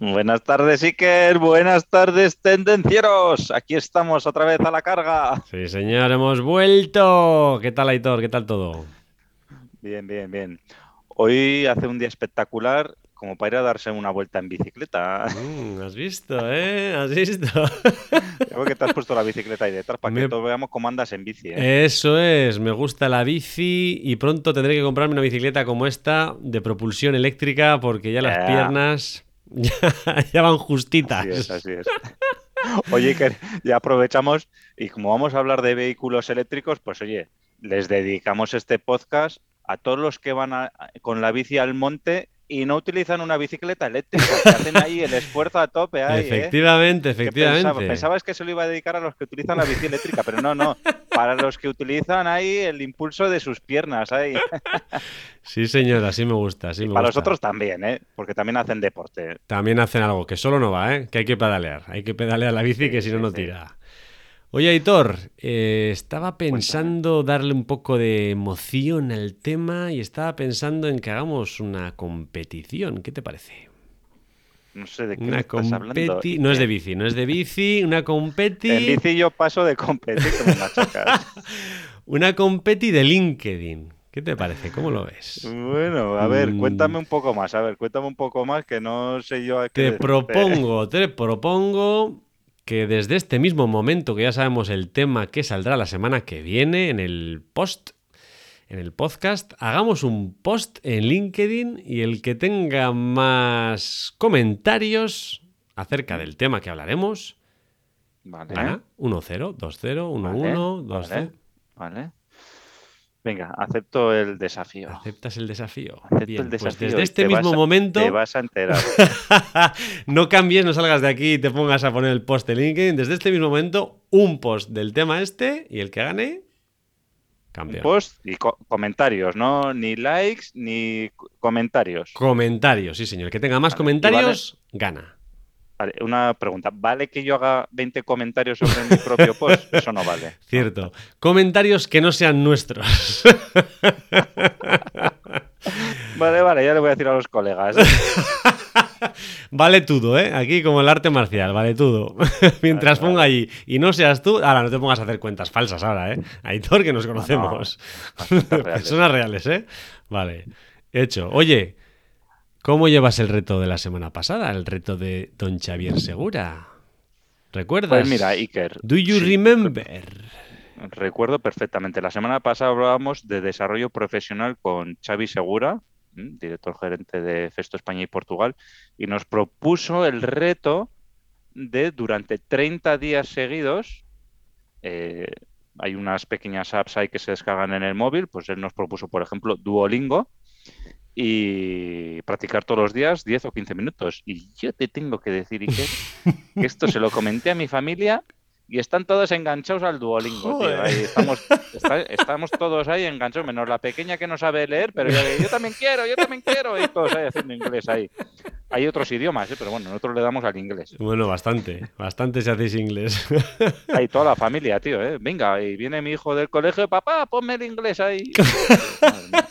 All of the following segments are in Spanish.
Buenas tardes, Iker. Buenas tardes, tendencieros. Aquí estamos otra vez a la carga. Sí, señor, hemos vuelto. ¿Qué tal, Aitor? ¿Qué tal todo? Bien, bien, bien. Hoy hace un día espectacular como para ir a darse una vuelta en bicicleta. Mm, has visto, ¿eh? Has visto. Creo que te has puesto la bicicleta ahí detrás para Me- que todos veamos cómo andas en bici. ¿eh? Eso es, me gusta la bici y pronto tendré que comprarme una bicicleta como esta de propulsión eléctrica porque ya las piernas ya, van justitas. Así es. Oye, Iker, ya aprovechamos y como vamos a hablar de vehículos eléctricos, pues oye, les dedicamos este podcast a todos los que van a- con la bici al monte y no utilizan una bicicleta eléctrica, que hacen ahí el esfuerzo a tope. Ahí, ¿eh? efectivamente, efectivamente. pensaba- pensabas que se lo iba a dedicar a los que utilizan la bici eléctrica, pero no, no. Para los que utilizan ahí el impulso de sus piernas. Ahí. Sí, señor, así me gusta, así me Para los otros también, ¿eh? Porque también hacen deporte. También hacen algo, que solo no va, ¿eh? Que hay que pedalear. Hay que pedalear la bici, Sí, que si no, sí, no tira. Oye, Aitor, eh, estaba pensando darle un poco de emoción al tema y estaba pensando en que hagamos una competición. ¿Qué te parece? No sé de qué Una estás hablando. No es de bici, no es de bici, una competi... En bici yo paso de competir que me machacas. Una competi de LinkedIn. ¿Qué te parece? ¿Cómo lo ves? Bueno, a ver, Mm. cuéntame un poco más. A ver, cuéntame un poco más que no sé yo a qué Te decirte. propongo, te propongo que desde este mismo momento, que ya sabemos el tema que saldrá la semana que viene en el post, en el podcast, hagamos un post en LinkedIn y el que tenga más comentarios acerca del tema que hablaremos, Vale, gana 1-0, 2-0, 1-1, 2-0. vale. Venga, acepto el desafío. ¿Aceptas el desafío? Acepto Bien, el pues desafío. desde este te mismo vas momento... Te vas a enterar. no cambies, no salgas de aquí y te pongas a poner el post de LinkedIn. Desde este mismo momento, un post del tema este y el que gane, campeón. post y co- comentarios, no ni likes ni co- comentarios. Comentarios, sí, señor. El que tenga más Vale, comentarios, gana. Vale, una pregunta. ¿Vale que yo haga 20 comentarios sobre mi propio post? Eso no vale. Cierto. Comentarios que no sean nuestros. Vale, vale, ya le voy a decir a los colegas. vale todo, ¿eh? Aquí como el arte marcial, vale todo. Mientras Vale, ponga allí y no seas tú, ahora no te pongas a hacer cuentas falsas ahora, ¿eh? Aitor, que nos conocemos. Bastante reales. Personas reales, ¿eh? Vale. Hecho. Oye, ¿cómo llevas el reto de la semana pasada? El reto de Don Xavier Segura. ¿Recuerdas? Pues mira, Iker. Do you sí, remember? Recuerdo perfectamente. La semana pasada hablábamos de desarrollo profesional con Xavi Segura, director gerente de Festo España y Portugal, y nos propuso el reto de durante 30 días seguidos, eh, hay unas pequeñas apps ahí que se descargan en el móvil, pues él nos propuso, por ejemplo, Duolingo, y practicar todos los días 10 o 15 minutos. Y yo te tengo que decir, Iker, que esto se lo comenté a mi familia y están todos enganchados al Duolingo, tío. Ahí estamos, está- estamos todos ahí enganchados, menos la pequeña que no sabe leer, pero yo, yo también quiero, yo también quiero, y todos ahí haciendo inglés ahí. Hay otros idiomas, ¿eh? pero bueno, nosotros le damos al inglés. Bueno, bastante. Bastante si hacéis inglés. Ahí toda la familia, tío, ¿eh? Venga, y viene mi hijo del colegio, papá, ponme el inglés ahí. Madre mía.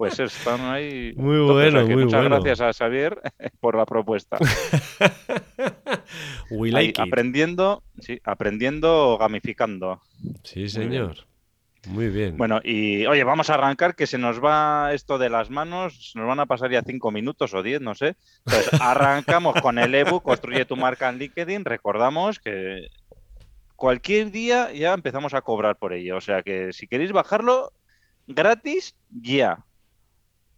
Pues están ahí. Muy bueno, muy muchas bueno. gracias a Xavier por la propuesta. We Ahí, like it. aprendiendo, sí, aprendiendo o gamificando. Sí, señor. Muy bien. Bueno, y oye, vamos a arrancar que se nos va esto de las manos, nos van a pasar ya cinco minutos o diez, no sé. Entonces, arrancamos con el ebook, construye tu marca en LinkedIn. Recordamos que cualquier día ya empezamos a cobrar por ello. O sea que si queréis bajarlo gratis, ya.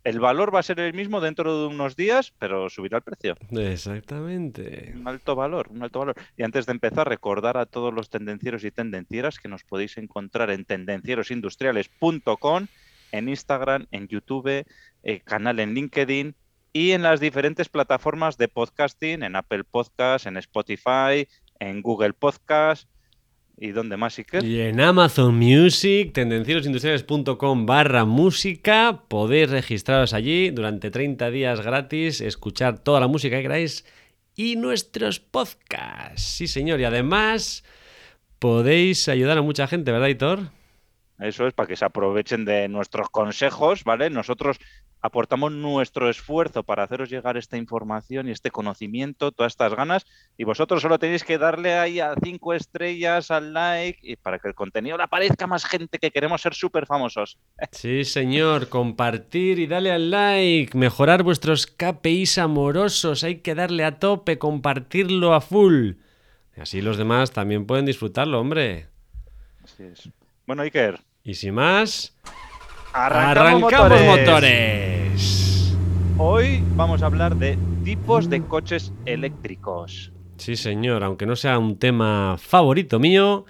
El valor va a ser el mismo dentro de unos días, pero subirá el precio. Exactamente. Un alto valor, un alto valor. Y antes de empezar, recordar a todos los tendencieros y tendencieras que nos podéis encontrar en tendencierosindustriales.com, en Instagram, en YouTube, eh, canal en LinkedIn, y en las diferentes plataformas de podcasting, en Apple Podcast, en Spotify, en Google Podcast ¿Y dónde más, Iker? Y en Amazon Music, tendencierosindustriales.com barra música, podéis registraros allí durante 30 días gratis, escuchar toda la música que queráis y nuestros podcasts. Sí, señor, y además podéis ayudar a mucha gente, ¿verdad, Hitor? Eso es, para que se aprovechen de nuestros consejos, ¿vale? Nosotros aportamos nuestro esfuerzo para haceros llegar esta información y este conocimiento, todas estas ganas, y vosotros solo tenéis que darle ahí a cinco estrellas, al like, y para que el contenido le aparezca más gente que queremos ser súper famosos. Sí, señor, compartir y darle al like, mejorar vuestros KPIs amorosos, hay que darle a tope, compartirlo a full. Y así los demás también pueden disfrutarlo, hombre. Así es. Bueno, Iker, y sin más, arrancamos, motores. motores. Hoy vamos a hablar de tipos de coches eléctricos. Sí, señor, aunque no sea un tema favorito mío,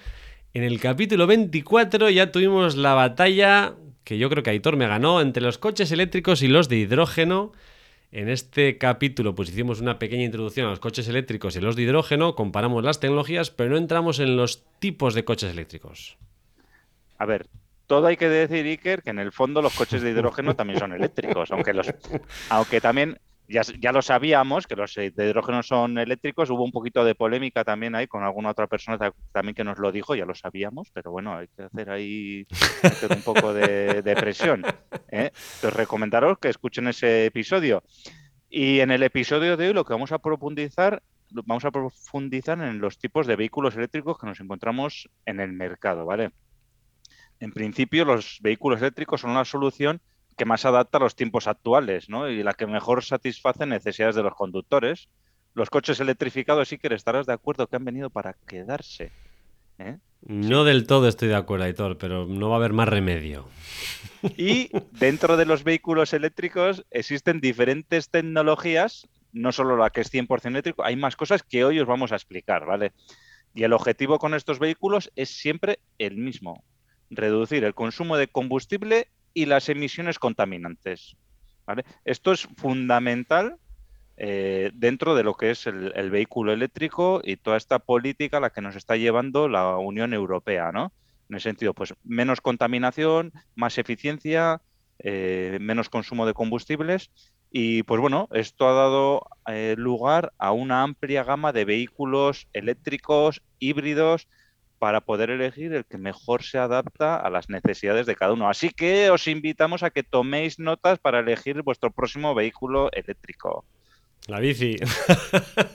en el capítulo 24 ya tuvimos la batalla que yo creo que Aitor me ganó entre los coches eléctricos y los de hidrógeno. En este capítulo pues hicimos una pequeña introducción a los coches eléctricos y los de hidrógeno, comparamos las tecnologías, pero no entramos en los tipos de coches eléctricos. A ver, todo hay que decir, Iker, que en el fondo los coches de hidrógeno también son eléctricos, aunque los, aunque también ya, ya, lo sabíamos que los de hidrógeno son eléctricos. Hubo un poquito de polémica también ahí con alguna otra persona también que nos lo dijo, ya lo sabíamos, pero bueno, hay que hacer ahí un poco de, presión. ¿eh? Entonces, recomendaros que escuchen ese episodio. Y en el episodio de hoy lo que vamos a profundizar, vamos a profundizar en los tipos de vehículos eléctricos que nos encontramos en el mercado, ¿vale? En principio los vehículos eléctricos son una solución que más adapta a los tiempos actuales ¿no? y la que mejor satisface necesidades de los conductores. Los coches electrificados sí que estarás de acuerdo que han venido para quedarse. ¿eh? No del todo estoy de acuerdo, Aitor, pero no va a haber más remedio. Y dentro de los vehículos eléctricos existen diferentes tecnologías, no solo la que es 100% eléctrico, hay más cosas que hoy os vamos a explicar, ¿vale? Y el objetivo con estos vehículos es siempre el mismo, reducir el consumo de combustible y las emisiones contaminantes. Esto es fundamental eh, dentro de lo que es el, vehículo eléctrico y toda esta política a la que nos está llevando la Unión Europea, ¿no? En el sentido, pues menos contaminación, más eficiencia, eh, menos consumo de combustibles y pues bueno, esto ha dado eh, lugar a una amplia gama de vehículos eléctricos, híbridos, para poder elegir el que mejor se adapta a las necesidades de cada uno. Así que os invitamos a que toméis notas para elegir vuestro próximo vehículo eléctrico. La bici.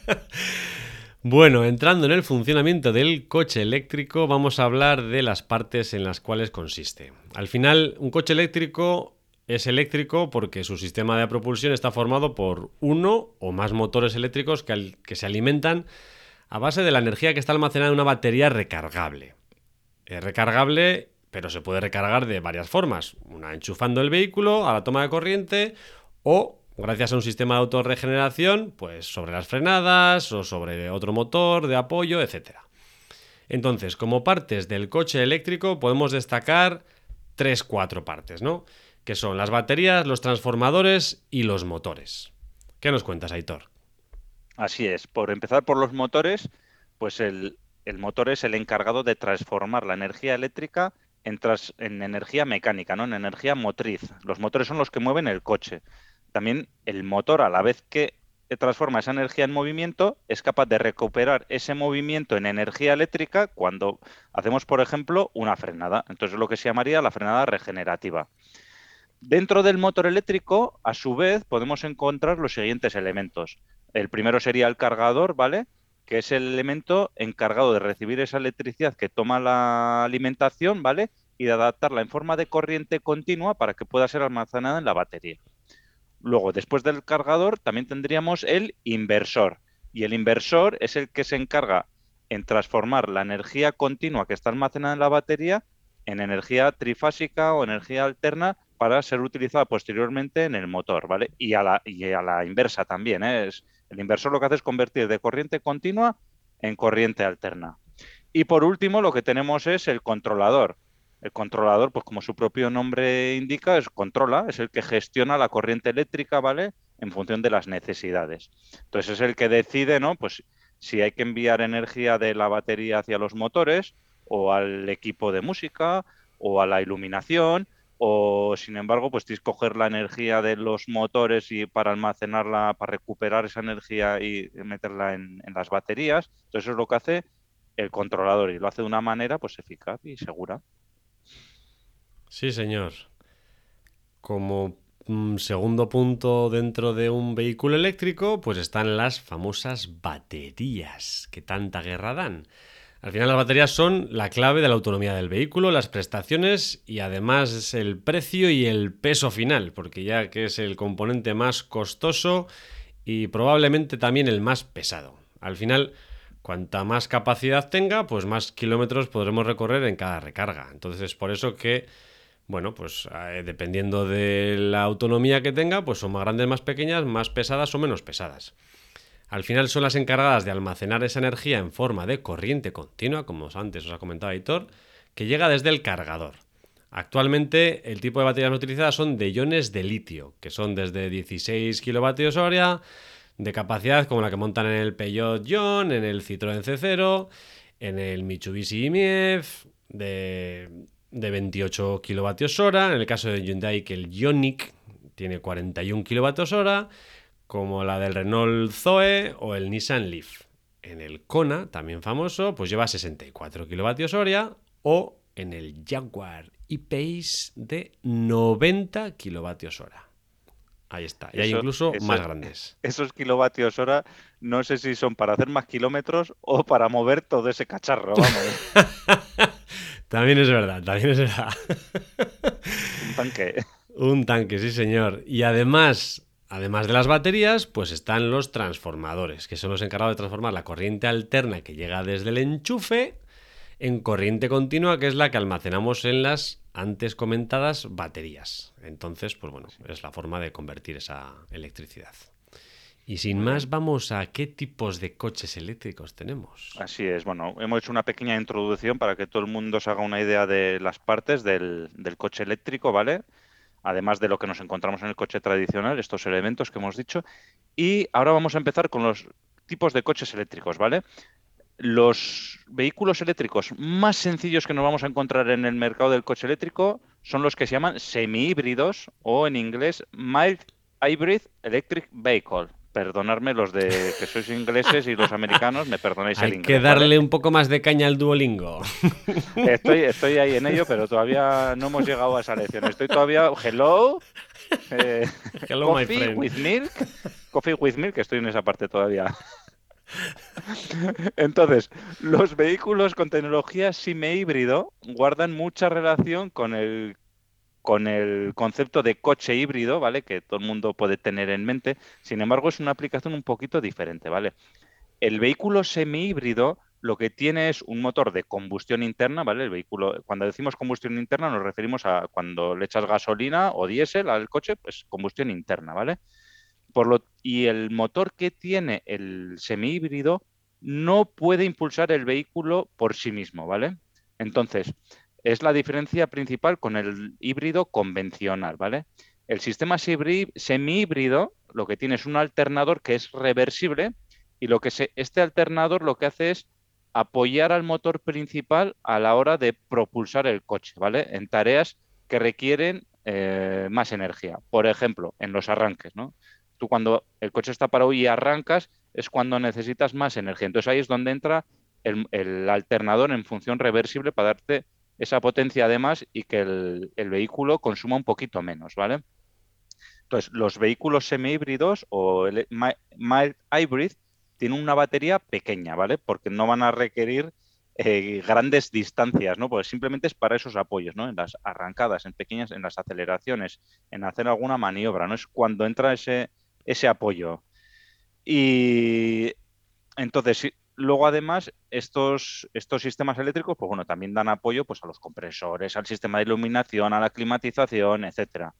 bueno, entrando en el funcionamiento del coche eléctrico, vamos a hablar de las partes en las cuales consiste. Al final, un coche eléctrico es eléctrico porque su sistema de propulsión está formado por uno o más motores eléctricos que, que se alimentan a base de la energía que está almacenada en una batería recargable. Es recargable, pero se puede recargar de varias formas. Una enchufando el vehículo a la toma de corriente o gracias a un sistema de autorregeneración, pues sobre las frenadas o sobre otro motor de apoyo, etc. Entonces, como partes del coche eléctrico podemos destacar tres, cuatro partes, ¿no? Que son las baterías, los transformadores y los motores. ¿Qué nos cuentas, Aitor? Así es. Por empezar por los motores, pues el, motor es el encargado de transformar la energía eléctrica en, en, energía mecánica, ¿no? en energía motriz. Los motores son los que mueven el coche. También el motor, a la vez que transforma esa energía en movimiento, es capaz de recuperar ese movimiento en energía eléctrica cuando hacemos, por ejemplo, una frenada. Entonces, es lo que se llamaría la frenada regenerativa. Dentro del motor eléctrico, a su vez, podemos encontrar los siguientes elementos. El primero sería el cargador, ¿vale? Que es el elemento encargado de recibir esa electricidad que toma la alimentación, ¿vale? Y de adaptarla en forma de corriente continua para que pueda ser almacenada en la batería. Luego, después del cargador, también tendríamos el inversor. Y el inversor es el que se encarga en transformar la energía continua que está almacenada en la batería en energía trifásica o energía alterna para ser utilizada posteriormente en el motor, ¿vale? Y a la, inversa también, ¿eh? es el inversor lo que hace es convertir de corriente continua en corriente alterna. Y por último, lo que tenemos es el controlador. El controlador, pues como su propio nombre indica, es controla, es el que gestiona la corriente eléctrica, ¿vale? en función de las necesidades. Entonces es el que decide, ¿no? Pues si hay que enviar energía de la batería hacia los motores o al equipo de música o a la iluminación o sin embargo pues tienes que coger la energía de los motores y para almacenarla, para recuperar esa energía y meterla en, las baterías. Entonces eso es lo que hace el controlador y lo hace de una manera pues eficaz y segura. Sí, señor. Como mm, segundo punto dentro de un vehículo eléctrico, pues están las famosas baterías que tanta guerra dan. Al final las baterías son la clave de la autonomía del vehículo, las prestaciones y además el precio y el peso final, porque ya que es el componente más costoso y probablemente también el más pesado. Al final, cuanta más capacidad tenga, pues más kilómetros podremos recorrer en cada recarga. Entonces es por eso que bueno, pues eh, dependiendo de la autonomía que tenga, pues son más grandes, más pequeñas, más pesadas o menos pesadas. Al final son las encargadas de almacenar esa energía en forma de corriente continua, como antes os ha comentado Aitor, que llega desde el cargador. Actualmente el tipo de baterías utilizadas son de iones de litio, que son desde 16 kilovatios hora, de capacidad como la que montan en el Peugeot Ion, en el Citroën C0, en el Mitsubishi MIEF, de de 28 kilovatios hora. En el caso de Hyundai, que el Ioniq tiene 41 kilovatios hora, como la del Renault Zoe o el Nissan Leaf. En el Kona, también famoso, pues lleva 64 kilovatios hora o en el Jaguar E-Pace de 90 kilovatios hora. Ahí está. Y hay incluso más grandes. Esos kilovatios hora, no sé si son para hacer más kilómetros o para mover todo ese cacharro. Vamos. También es verdad, también es verdad. Un tanque. Un tanque, sí, señor. Y además, además de las baterías, pues están los transformadores, que son los encargados de transformar la corriente alterna que llega desde el enchufe en corriente continua, que es la que almacenamos en las antes comentadas baterías. Entonces, pues bueno, es la forma de convertir esa electricidad. Y sin más, vamos a qué tipos de coches eléctricos tenemos. Así es, bueno, hemos hecho una pequeña introducción para que todo el mundo se haga una idea de las partes del, coche eléctrico, ¿vale? Además de lo que nos encontramos en el coche tradicional, estos elementos que hemos dicho. Y ahora vamos a empezar con los tipos de coches eléctricos, ¿vale? Los vehículos eléctricos más sencillos que nos vamos a encontrar en el mercado del coche eléctrico son los que se llaman semi-híbridos o en inglés mild hybrid electric vehicle perdonarme los de que sois ingleses y los americanos, me perdonáis el inglés. Hay que darle un poco más de caña al Duolingo. Estoy, estoy ahí en ello, pero todavía no hemos llegado a esa lección. Estoy todavía, hello, eh, hello coffee with milk, coffee with milk, que estoy en esa parte todavía. Entonces, los vehículos con tecnología SIME híbrido guardan mucha relación con el con el concepto de coche híbrido, ¿vale? Que todo el mundo puede tener en mente. Sin embargo, es una aplicación un poquito diferente, ¿vale? El vehículo semi-híbrido lo que tiene es un motor de combustión interna, ¿vale? El vehículo, cuando decimos combustión interna nos referimos a cuando le echas gasolina o diésel al coche, pues combustión interna, ¿vale? Por lo, y el motor que tiene el semi-híbrido no puede impulsar el vehículo por sí mismo, ¿vale? Entonces, es la diferencia principal con el híbrido convencional, ¿vale? El sistema semi-híbrido lo que tiene es un alternador que es reversible y lo que este alternador lo que hace es apoyar al motor principal a la hora de propulsar el coche, ¿vale? En tareas que requieren eh, más energía. Por ejemplo, en los arranques, ¿no? Tú cuando el coche está parado y arrancas es cuando necesitas más energía. Entonces ahí es donde entra el alternador en función reversible para darte esa potencia además y que el, vehículo consuma un poquito menos, ¿vale? Entonces, los vehículos semi-híbridos o el mild hybrid tienen una batería pequeña, ¿vale? Porque no van a requerir eh, grandes distancias, ¿no? Pues simplemente es para esos apoyos, ¿no? En las arrancadas, en pequeñas, en las aceleraciones, en hacer alguna maniobra, ¿no? Es cuando entra ese, ese apoyo. Y entonces, luego, además, estos, estos sistemas eléctricos, pues bueno, también dan apoyo pues, a los compresores, al sistema de iluminación, a la climatización, etcétera.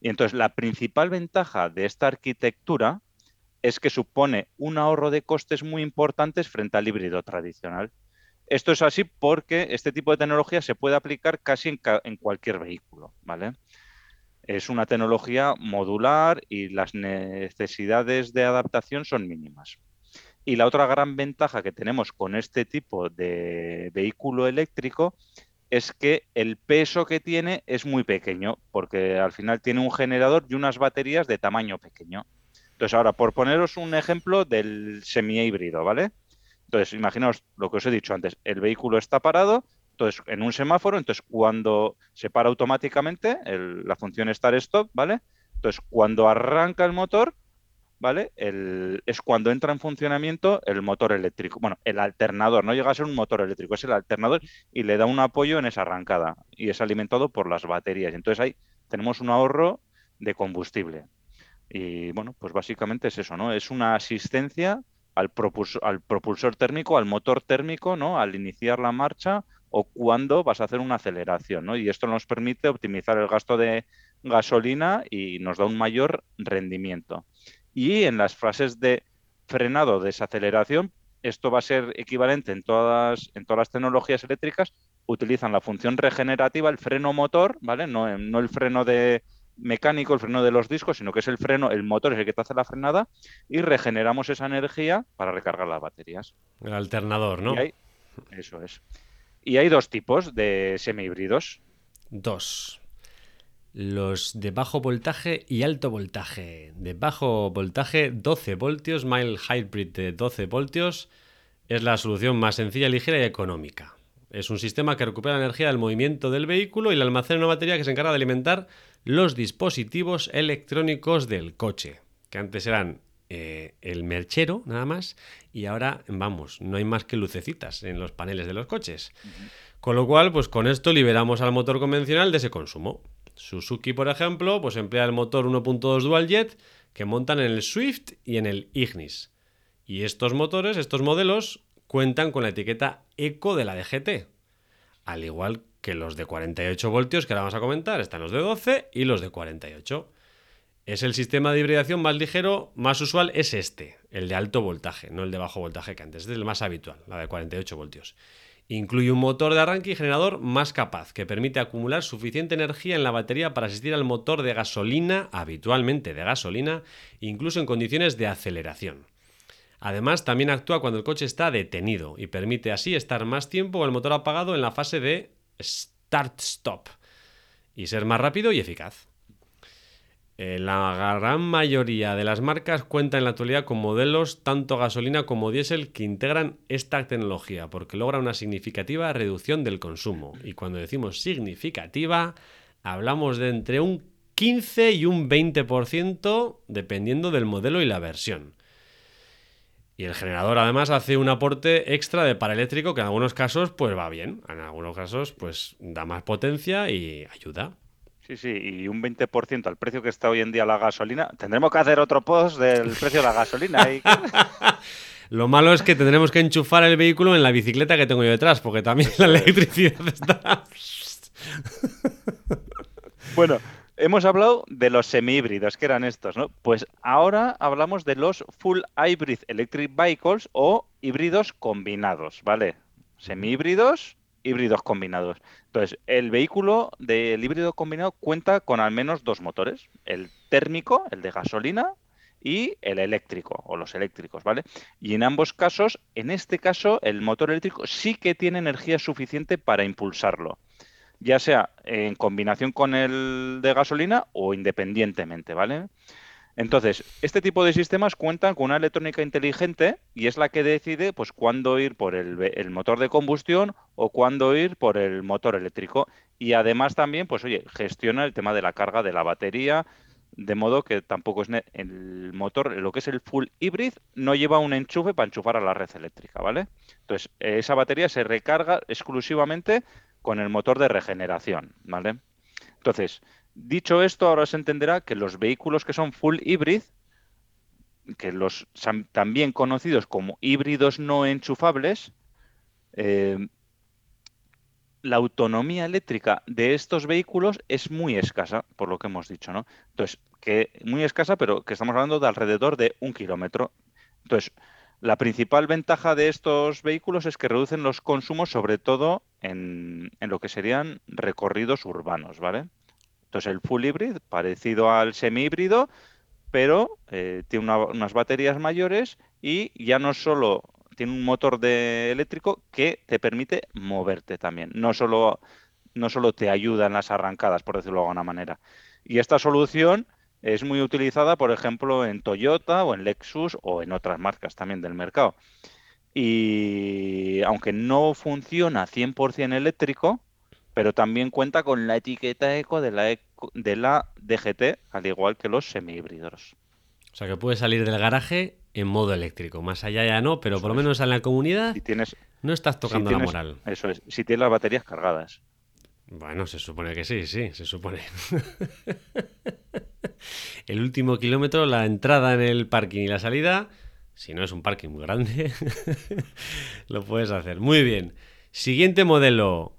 Y entonces, la principal ventaja de esta arquitectura es que supone un ahorro de costes muy importantes frente al híbrido tradicional. Esto es así porque este tipo de tecnología se puede aplicar casi en, en cualquier vehículo, ¿vale? es una tecnología modular y las necesidades de adaptación son mínimas. Y la otra gran ventaja que tenemos con este tipo de vehículo eléctrico es que el peso que tiene es muy pequeño, porque al final tiene un generador y unas baterías de tamaño pequeño. Entonces, ahora, por poneros un ejemplo del semi-híbrido, ¿vale? Entonces, imaginaos lo que os he dicho antes, el vehículo está parado, entonces, en un semáforo, entonces cuando se para automáticamente, la función start-stop, ¿vale? Entonces, cuando arranca el motor, ¿vale? es cuando entra en funcionamiento el motor eléctrico. Bueno, el alternador, no llega a ser un motor eléctrico, es el alternador y le da un apoyo en esa arrancada y es alimentado por las baterías. Entonces ahí tenemos un ahorro de combustible. Y bueno, pues básicamente es eso, ¿no? Es una asistencia al propulsor, al propulsor térmico, al motor térmico, ¿no? Al iniciar la marcha o cuando vas a hacer una aceleración, ¿no? Y esto nos permite optimizar el gasto de gasolina y nos da un mayor rendimiento. Y en las fases de frenado, desaceleración, esto va a ser equivalente en todas, en todas las tecnologías eléctricas, utilizan la función regenerativa, el freno motor, ¿vale? No, no el freno de mecánico, el freno de los discos, sino que es el freno, el motor es el que te hace la frenada y regeneramos esa energía para recargar las baterías. El alternador, ¿no? eso es. Y hay dos tipos de semihíbridos. Dos los de bajo voltaje y alto voltaje. De bajo voltaje 12 voltios, mild hybrid de 12 voltios, es la solución más sencilla, ligera y económica. Es un sistema que recupera la energía del movimiento del vehículo y la almacena en una batería que se encarga de alimentar los dispositivos electrónicos del coche, que antes eran eh, el merchero nada más y ahora, vamos, no hay más que lucecitas en los paneles de los coches. Con lo cual, pues con esto liberamos al motor convencional de ese consumo. Suzuki, por ejemplo, pues emplea el motor 1.2 DualJet que montan en el Swift y en el Ignis. Y estos motores, estos modelos, cuentan con la etiqueta Eco de la DGT. Al igual que los de 48 voltios que ahora vamos a comentar, están los de 12 y los de 48. Es el sistema de hibridación más ligero, más usual es este, el de alto voltaje, no el de bajo voltaje que antes, es el más habitual, la de 48 voltios. Incluye un motor de arranque y generador más capaz, que permite acumular suficiente energía en la batería para asistir al motor de gasolina, habitualmente de gasolina, incluso en condiciones de aceleración. Además, también actúa cuando el coche está detenido y permite así estar más tiempo con el motor apagado en la fase de start-stop y ser más rápido y eficaz. Eh, la gran mayoría de las marcas cuentan en la actualidad con modelos tanto gasolina como diésel que integran esta tecnología porque logra una significativa reducción del consumo. Y cuando decimos significativa, hablamos de entre un 15 y un 20% dependiendo del modelo y la versión. Y el generador además hace un aporte extra de par eléctrico que en algunos casos pues va bien, en algunos casos pues da más potencia y ayuda. Sí, sí, y un 20% al precio que está hoy en día la gasolina. Tendremos que hacer otro post del precio de la gasolina. Lo malo es que tendremos que enchufar el vehículo en la bicicleta que tengo yo detrás, porque también la electricidad está... bueno, hemos hablado de los semi-híbridos, que eran estos, ¿no? Pues ahora hablamos de los full hybrid electric vehicles o híbridos combinados, ¿vale? Semi-híbridos híbridos combinados. Entonces, el vehículo del híbrido combinado cuenta con al menos dos motores, el térmico, el de gasolina, y el eléctrico o los eléctricos, ¿vale? Y en ambos casos, en este caso, el motor eléctrico sí que tiene energía suficiente para impulsarlo, ya sea en combinación con el de gasolina o independientemente, ¿vale? Entonces, este tipo de sistemas cuentan con una electrónica inteligente y es la que decide pues cuándo ir por el, motor de combustión o cuándo ir por el motor eléctrico. Y además también, pues oye, gestiona el tema de la carga de la batería, de modo que tampoco es el motor, lo que es el full hybrid, no lleva un enchufe para enchufar a la red eléctrica, ¿vale? Entonces, esa batería se recarga exclusivamente con el motor de regeneración, ¿vale? Entonces, Dicho esto, ahora se entenderá que los vehículos que son full hybrid, que los también conocidos como híbridos no enchufables, eh, la autonomía eléctrica de estos vehículos es muy escasa, por lo que hemos dicho, ¿no? Entonces, que muy escasa, pero que estamos hablando de alrededor de un kilómetro. Entonces, la principal ventaja de estos vehículos es que reducen los consumos, sobre todo en, en lo que serían recorridos urbanos, ¿vale? Entonces el full hybrid, parecido al semi híbrido, pero eh, tiene unas baterías mayores y ya no solo tiene un motor de eléctrico que te permite moverte también, no solo, no solo te ayuda en las arrancadas, por decirlo de alguna manera. Y esta solución es muy utilizada, por ejemplo, en Toyota o en Lexus o en otras marcas también del mercado. Y aunque no funciona 100% eléctrico, pero también cuenta con la etiqueta eco de la, de la DGT, al igual que los semi-híbridos. O sea que puede salir del garaje en modo eléctrico. Más allá ya no, pero por lo menos en la comunidad tienes, no estás tocando la moral. Eso es, si tienes las baterías cargadas. Bueno, se supone que sí, sí, se supone. el último kilómetro, la entrada en el parking y la salida, si no es un parking muy grande, lo puedes hacer. Muy bien. Siguiente modelo.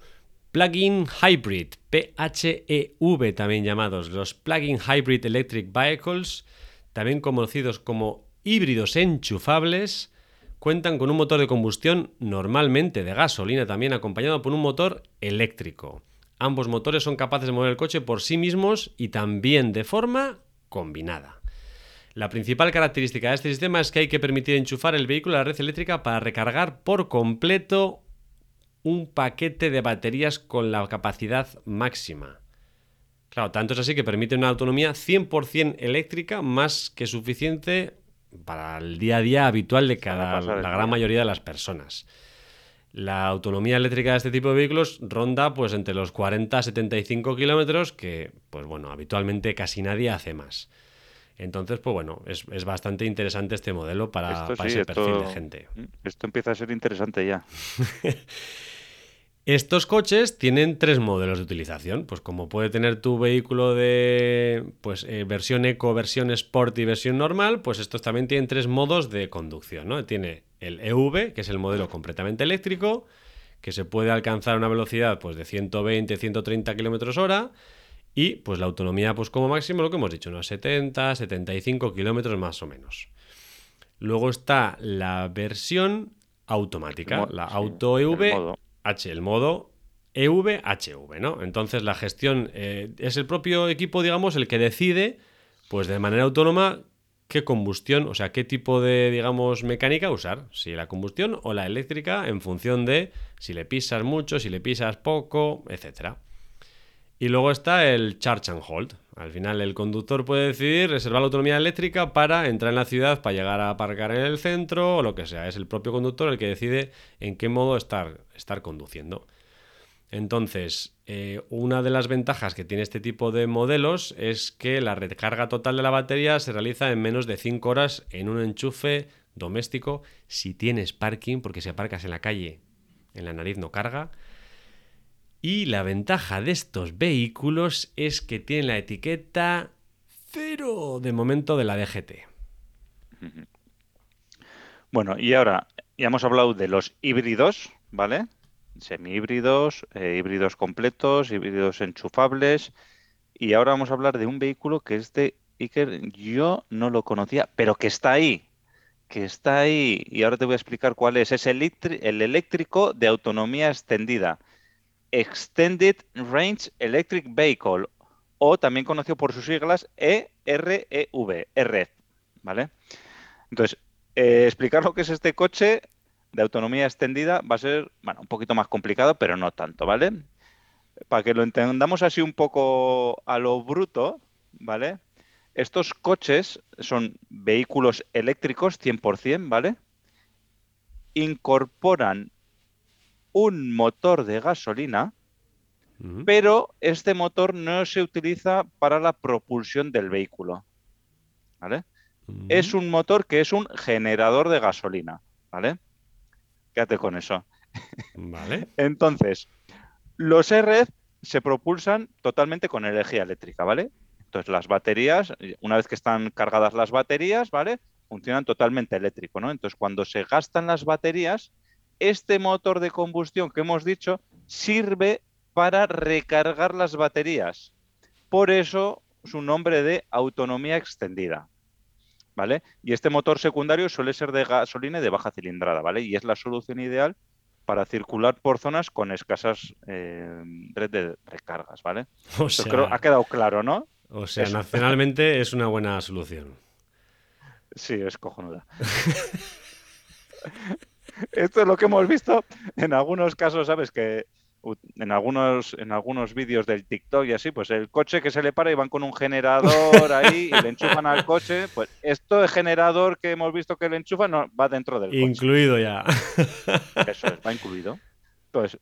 Plug-in Hybrid, PHEV también llamados, los Plug-in Hybrid Electric Vehicles, también conocidos como híbridos enchufables, cuentan con un motor de combustión normalmente de gasolina también acompañado por un motor eléctrico. Ambos motores son capaces de mover el coche por sí mismos y también de forma combinada. La principal característica de este sistema es que hay que permitir enchufar el vehículo a la red eléctrica para recargar por completo un paquete de baterías con la capacidad máxima. Claro, tanto es así que permite una autonomía 100% eléctrica más que suficiente para el día a día habitual de cada, la gran mayoría de las personas. La autonomía eléctrica de este tipo de vehículos ronda pues entre los 40 a 75 kilómetros, que pues bueno, habitualmente casi nadie hace más. Entonces, pues bueno, es, bastante interesante este modelo para, ese perfil de gente. Esto empieza a ser interesante ya. Estos coches tienen tres modelos de utilización. Pues como puede tener tu vehículo de pues, eh, versión eco, versión sport y versión normal, pues estos también tienen tres modos de conducción. ¿no? Tiene el EV, que es el modelo completamente eléctrico, que se puede alcanzar una velocidad pues, de 120, 130 km hora. Y pues la autonomía, pues como máximo, lo que hemos dicho, unos 70, 75 kilómetros más o menos. Luego está la versión automática, la Auto EV H, el modo EV-HV, ¿no? Entonces la gestión eh, es el propio equipo, digamos, el que decide, pues de manera autónoma, qué combustión, o sea, qué tipo de, digamos, mecánica usar, si la combustión o la eléctrica, en función de si le pisas mucho, si le pisas poco, etc. Y luego está el charge and hold. Al final el conductor puede decidir reservar la autonomía eléctrica para entrar en la ciudad, para llegar a aparcar en el centro o lo que sea. Es el propio conductor el que decide en qué modo estar, conduciendo. Entonces, eh, una de las ventajas que tiene este tipo de modelos es que la recarga total de la batería se realiza en menos de 5 horas en un enchufe doméstico si tienes parking, porque si aparcas en la calle, en la nariz no carga. Y la ventaja de estos vehículos es que tienen la etiqueta cero de momento de la DGT. Bueno, y ahora ya hemos hablado de los híbridos, ¿vale? Semi-híbridos, eh, híbridos completos, híbridos enchufables. Y ahora vamos a hablar de un vehículo que este Iker yo no lo conocía, pero que está ahí. Que está ahí. Y ahora te voy a explicar cuál es. Es el eléctrico de autonomía extendida. Extended Range Electric Vehicle, o también conocido por sus siglas EREV, EREV, ¿vale? Entonces, eh, explicar lo que es este coche de autonomía extendida va a ser, bueno, un poquito más complicado, pero no tanto, ¿vale? Para que lo entendamos así un poco a lo bruto, ¿vale? Estos coches son vehículos eléctricos 100%, ¿vale? Incorporan un motor de gasolina, pero este motor no se utiliza para la propulsión del vehículo. ¿Vale? Es un motor que es un generador de gasolina. ¿Vale? Quédate con eso. Vale. Entonces, los RF se propulsan totalmente con energía eléctrica, ¿vale? Entonces, las baterías, una vez que están cargadas las baterías, ¿vale? Funcionan totalmente eléctrico, ¿no? Entonces, cuando se gastan las baterías, este motor de combustión que hemos dicho sirve para recargar las baterías. Por eso su nombre de autonomía extendida. ¿Vale? Y este motor secundario suele ser de gasolina y de baja cilindrada, ¿vale? Y es la solución ideal para circular por zonas con escasas eh, red de recargas, ¿vale? O sea, creo- ha quedado claro, ¿no? o sea, eso. nacionalmente es una buena solución. Sí, es cojonuda. Esto es lo que hemos visto en algunos casos, ¿sabes? Que en algunos, en algunos vídeos del TikTok y así, pues el coche que se le para y van con un generador ahí y le enchufan al coche. Pues esto de generador que hemos visto que le enchufan no, va dentro del coche. Incluido ya. Eso es, va incluido. Entonces,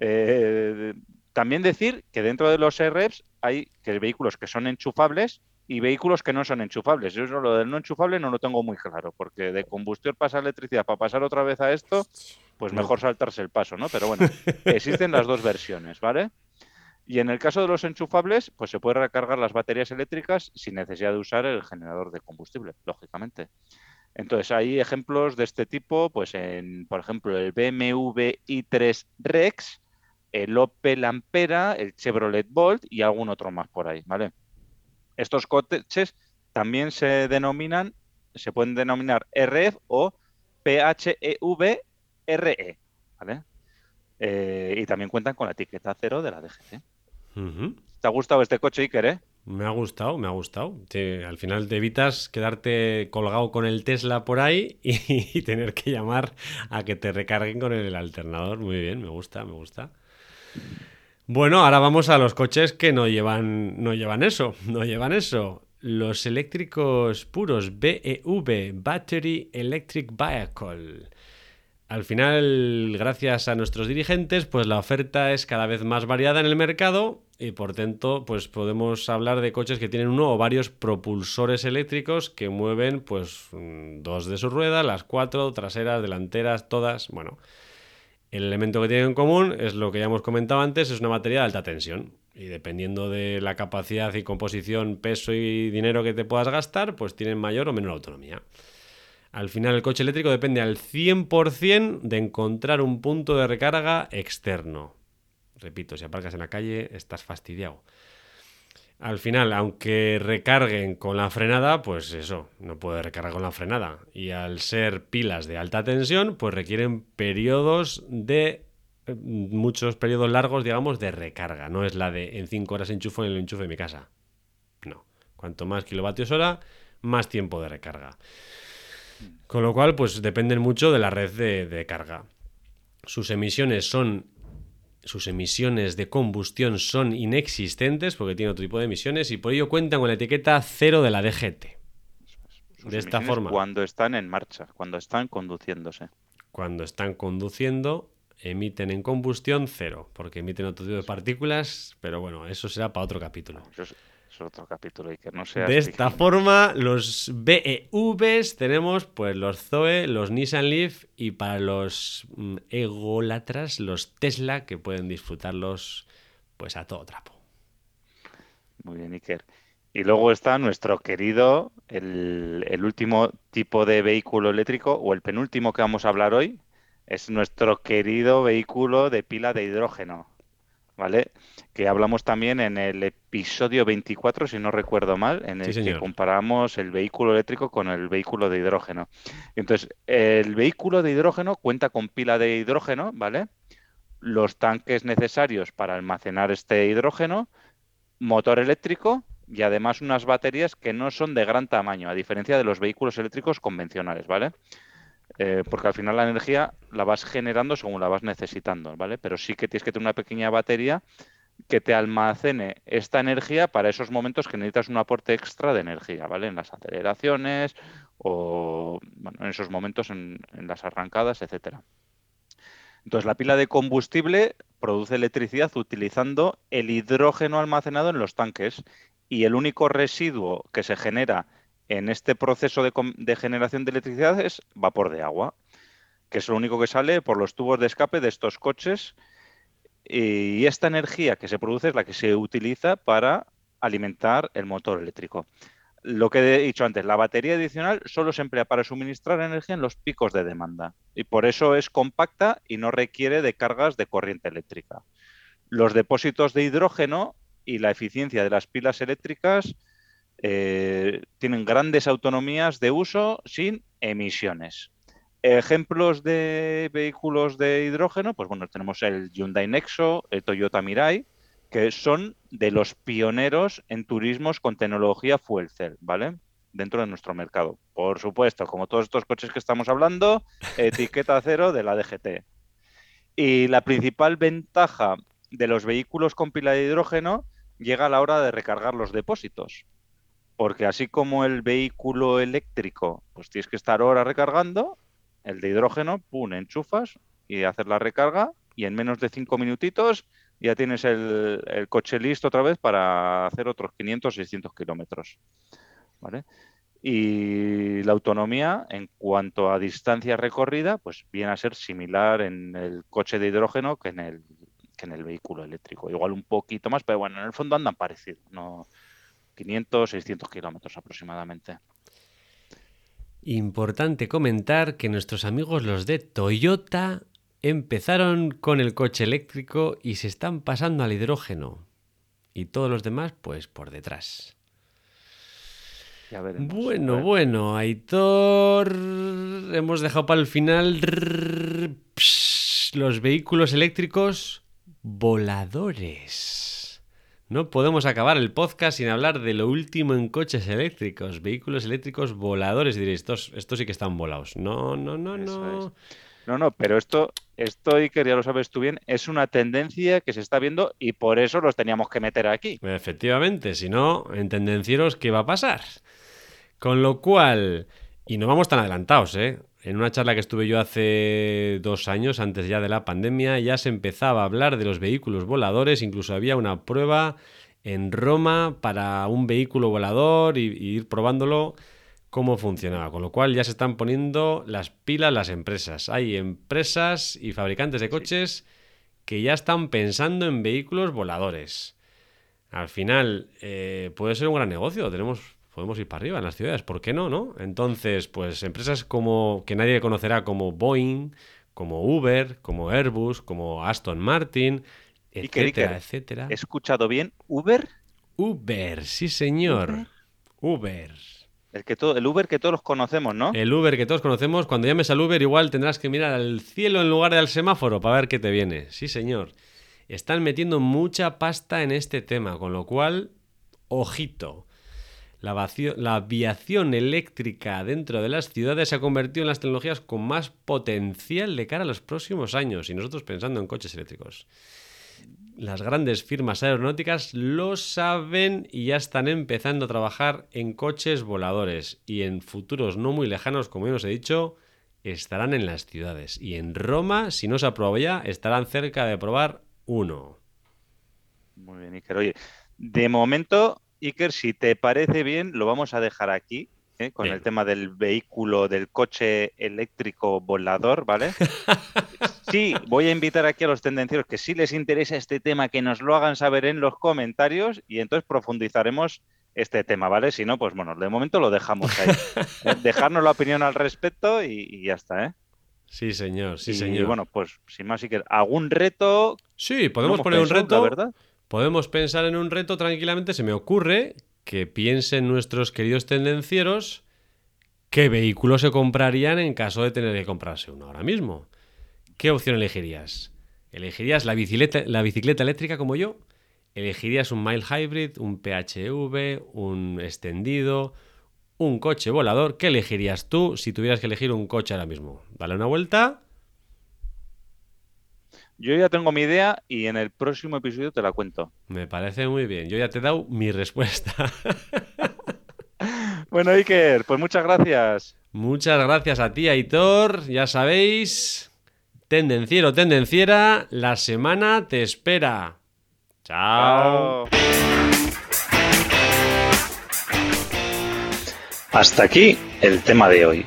eh, también decir que dentro de los REVs hay que vehículos que son enchufables y vehículos que no son enchufables. Yo eso, lo del no enchufable no lo tengo muy claro, porque de combustión pasa electricidad para pasar otra vez a esto, pues mejor saltarse el paso, ¿no? Pero bueno, existen las dos versiones, ¿vale? Y en el caso de los enchufables, pues se puede recargar las baterías eléctricas sin necesidad de usar el generador de combustible, lógicamente. Entonces, hay ejemplos de este tipo, pues en, por ejemplo, el BMW i3 Rex, el Opel Ampera, el Chevrolet Bolt y algún otro más por ahí, ¿vale? Estos coches también se denominan, se pueden denominar RF o PHEV RE, ¿vale? Eh, y también cuentan con la etiqueta cero de la DGT. Ujú. ¿Te ha gustado este coche, Iker, eh? Me ha gustado, me ha gustado. Al final te evitas quedarte colgado con el Tesla por ahí y, y tener que llamar a que te recarguen con el alternador. Muy bien, me gusta, me gusta. Bueno, ahora vamos a los coches que no llevan, no llevan eso, no llevan eso. Los eléctricos puros BEV, Battery Electric Vehicle. Al final, gracias a nuestros dirigentes, pues la oferta es cada vez más variada en el mercado y por tanto, pues podemos hablar de coches que tienen uno o varios propulsores eléctricos que mueven, pues, mm, dos de sus ruedas, las cuatro, traseras, delanteras, todas. Bueno, el elemento que tienen en común es lo que ya hemos comentado antes, es una batería de alta tensión. Y dependiendo de la capacidad y composición, peso y dinero que te puedas gastar, pues tienen mayor o menor autonomía. Al final el coche eléctrico depende al 100% de encontrar un punto de recarga externo. Repito, si aparcas en la calle estás fastidiado. Al final, aunque recarguen con la frenada, pues eso, no puede recargar con la frenada. Y al ser pilas de alta tensión, pues requieren periodos de eh, muchos periodos largos, digamos, de recarga. No es la de en 5 horas enchufo en el enchufe de mi casa. No. Cuanto más kilovatios hora, más tiempo de recarga. Con lo cual, pues dependen mucho de la red de, de carga. Sus emisiones son. Sus emisiones de combustión son inexistentes porque tiene otro tipo de emisiones y por ello cuentan con la etiqueta cero de la DGT. Sus De esta forma. Cuando están en marcha, cuando están conduciéndose. Cuando están conduciendo, emiten en combustión cero, porque emiten otro tipo de partículas, pero bueno, eso será para otro capítulo. Eso es, otro capítulo. No seas De esta forma, los BEVs tenemos pues los Zoe, los Nissan Leaf y para los mm, egolatras, los Tesla, que pueden disfrutarlos pues a todo trapo. Muy bien, Iker. Y luego está nuestro querido, el, el último tipo de vehículo eléctrico, o el penúltimo que vamos a hablar hoy, es nuestro querido vehículo de pila de hidrógeno, ¿vale? Que hablamos también en el episodio 24, si no recuerdo mal, en el Sí, que comparamos el vehículo eléctrico con el vehículo de hidrógeno. Entonces, el vehículo de hidrógeno cuenta con pila de hidrógeno, ¿vale? Los tanques necesarios para almacenar este hidrógeno, motor eléctrico y además unas baterías que no son de gran tamaño, a diferencia de los vehículos eléctricos convencionales, ¿vale? Eh, porque al final la energía la vas generando según la vas necesitando, ¿vale? Pero sí que tienes que tener una pequeña batería que te almacene esta energía para esos momentos que necesitas un aporte extra de energía, ¿vale? En las aceleraciones o bueno, en esos momentos en, en las arrancadas, etcétera. Entonces, la pila de combustible produce electricidad utilizando el hidrógeno almacenado en los tanques y el único residuo que se genera en este proceso de, generación de electricidad es vapor de agua, que es lo único que sale por los tubos de escape de estos coches y esta energía que se produce es la que se utiliza para alimentar el motor eléctrico. Lo que he dicho antes, la batería adicional solo se emplea para suministrar energía en los picos de demanda y por eso es compacta y no requiere de cargas de corriente eléctrica. Los depósitos de hidrógeno y la eficiencia de las pilas eléctricas eh, tienen grandes autonomías de uso sin emisiones. Ejemplos de vehículos de hidrógeno, pues bueno, tenemos el Hyundai Nexo, el Toyota Mirai, que son de los pioneros en turismos con tecnología fuel cell, ¿vale? Dentro de nuestro mercado. Por supuesto, como todos estos coches que estamos hablando, etiqueta cero de la DGT. Y la principal ventaja de los vehículos con pila de hidrógeno llega a la hora de recargar los depósitos. Porque así como el vehículo eléctrico, pues tienes que estar ahora recargando, el de hidrógeno, pum, enchufas y haces la recarga y en menos de cinco minutitos ya tienes el, coche listo otra vez para hacer otros 500, 600 kilómetros. ¿Vale? Y la autonomía, en cuanto a distancia recorrida, pues viene a ser similar en el coche de hidrógeno que en el, que en el vehículo eléctrico. Igual un poquito más, pero bueno, en el fondo andan parecidos, ¿no? 500, 600 kilómetros aproximadamente. Importante comentar que nuestros amigos los de Toyota empezaron con el coche eléctrico y se están pasando al hidrógeno. Y todos los demás, pues por detrás. bueno, bueno, Aitor. Hemos dejado para el final los vehículos eléctricos voladores. No podemos acabar el podcast sin hablar de lo último en coches eléctricos, vehículos eléctricos voladores. Diréis, estos, estos sí que están volados. No, no, no, no. No, no, pero esto, esto, Iker, ya lo sabes tú bien, es una tendencia que se está viendo y por eso los teníamos que meter aquí. Efectivamente, si no, en tendencieros, ¿qué va a pasar? Con lo cual, y no vamos tan adelantados, ¿eh? En una charla que estuve yo hace dos años, antes ya de la pandemia, ya se empezaba a hablar de los vehículos voladores, incluso había una prueba en Roma para un vehículo volador y, ir probándolo cómo funcionaba. Con lo cual ya se están poniendo las pilas las empresas. Hay empresas y fabricantes de coches que ya están pensando en vehículos voladores. Al final eh, puede ser un gran negocio. Tenemos podemos ir para arriba en las ciudades, ¿por qué no, no? Entonces, pues empresas como que nadie conocerá como Boeing, como Uber, como Airbus, como Aston Martin, etcétera, etcétera. ¿He escuchado bien? ¿Uber? Uber, sí señor. Uber. El, que todo, el Uber que todos conocemos, ¿no? El Uber que todos conocemos. Cuando llames al Uber igual tendrás que mirar al cielo en lugar del semáforo para ver qué te viene. Sí señor. Están metiendo mucha pasta en este tema, con lo cual, ojito. La, aviación eléctrica dentro de las ciudades se ha convertido en las tecnologías con más potencial de cara a los próximos años y nosotros pensando en coches eléctricos. Las grandes firmas aeronáuticas lo saben y ya están empezando a trabajar en coches voladores y en futuros no muy lejanos, como ya os he dicho, estarán en las ciudades. Y en Roma, si no se aprueba ya, estarán cerca de probar uno. Muy bien, Iker. Oye, de momento Iker, si te parece bien, lo vamos a dejar aquí. ¿eh? Con el tema del vehículo, del coche eléctrico volador, ¿vale? sí, voy a invitar aquí a los tendencieros que si les interesa este tema, que nos lo hagan saber en los comentarios y entonces profundizaremos este tema, ¿vale? Si no, pues bueno, de momento lo dejamos ahí. ¿eh? Dejarnos la opinión al respecto y, ya está, ¿eh? Sí, señor, sí, señor. Y bueno, pues sin más, Iker, ¿algún reto? Sí, podemos poner un reto, ¿verdad? Podemos pensar en un reto tranquilamente. Se me ocurre que piensen nuestros queridos tendencieros qué vehículo se comprarían en caso de tener que comprarse uno ahora mismo. ¿Qué opción elegirías? ¿Elegirías la bicicleta, eléctrica como yo? ¿Elegirías un mild hybrid, un PHEV, un extendido, un coche volador? ¿Qué elegirías tú si tuvieras que elegir un coche ahora mismo? Dale una vuelta yo ya tengo mi idea y en el próximo episodio te la cuento. Me parece muy bien. Yo ya te he dado mi respuesta. bueno, Iker, pues muchas gracias. Muchas gracias a ti, Aitor. Ya sabéis, tendenciero, tendenciera, la semana te espera. Chao. Hasta aquí el tema de hoy.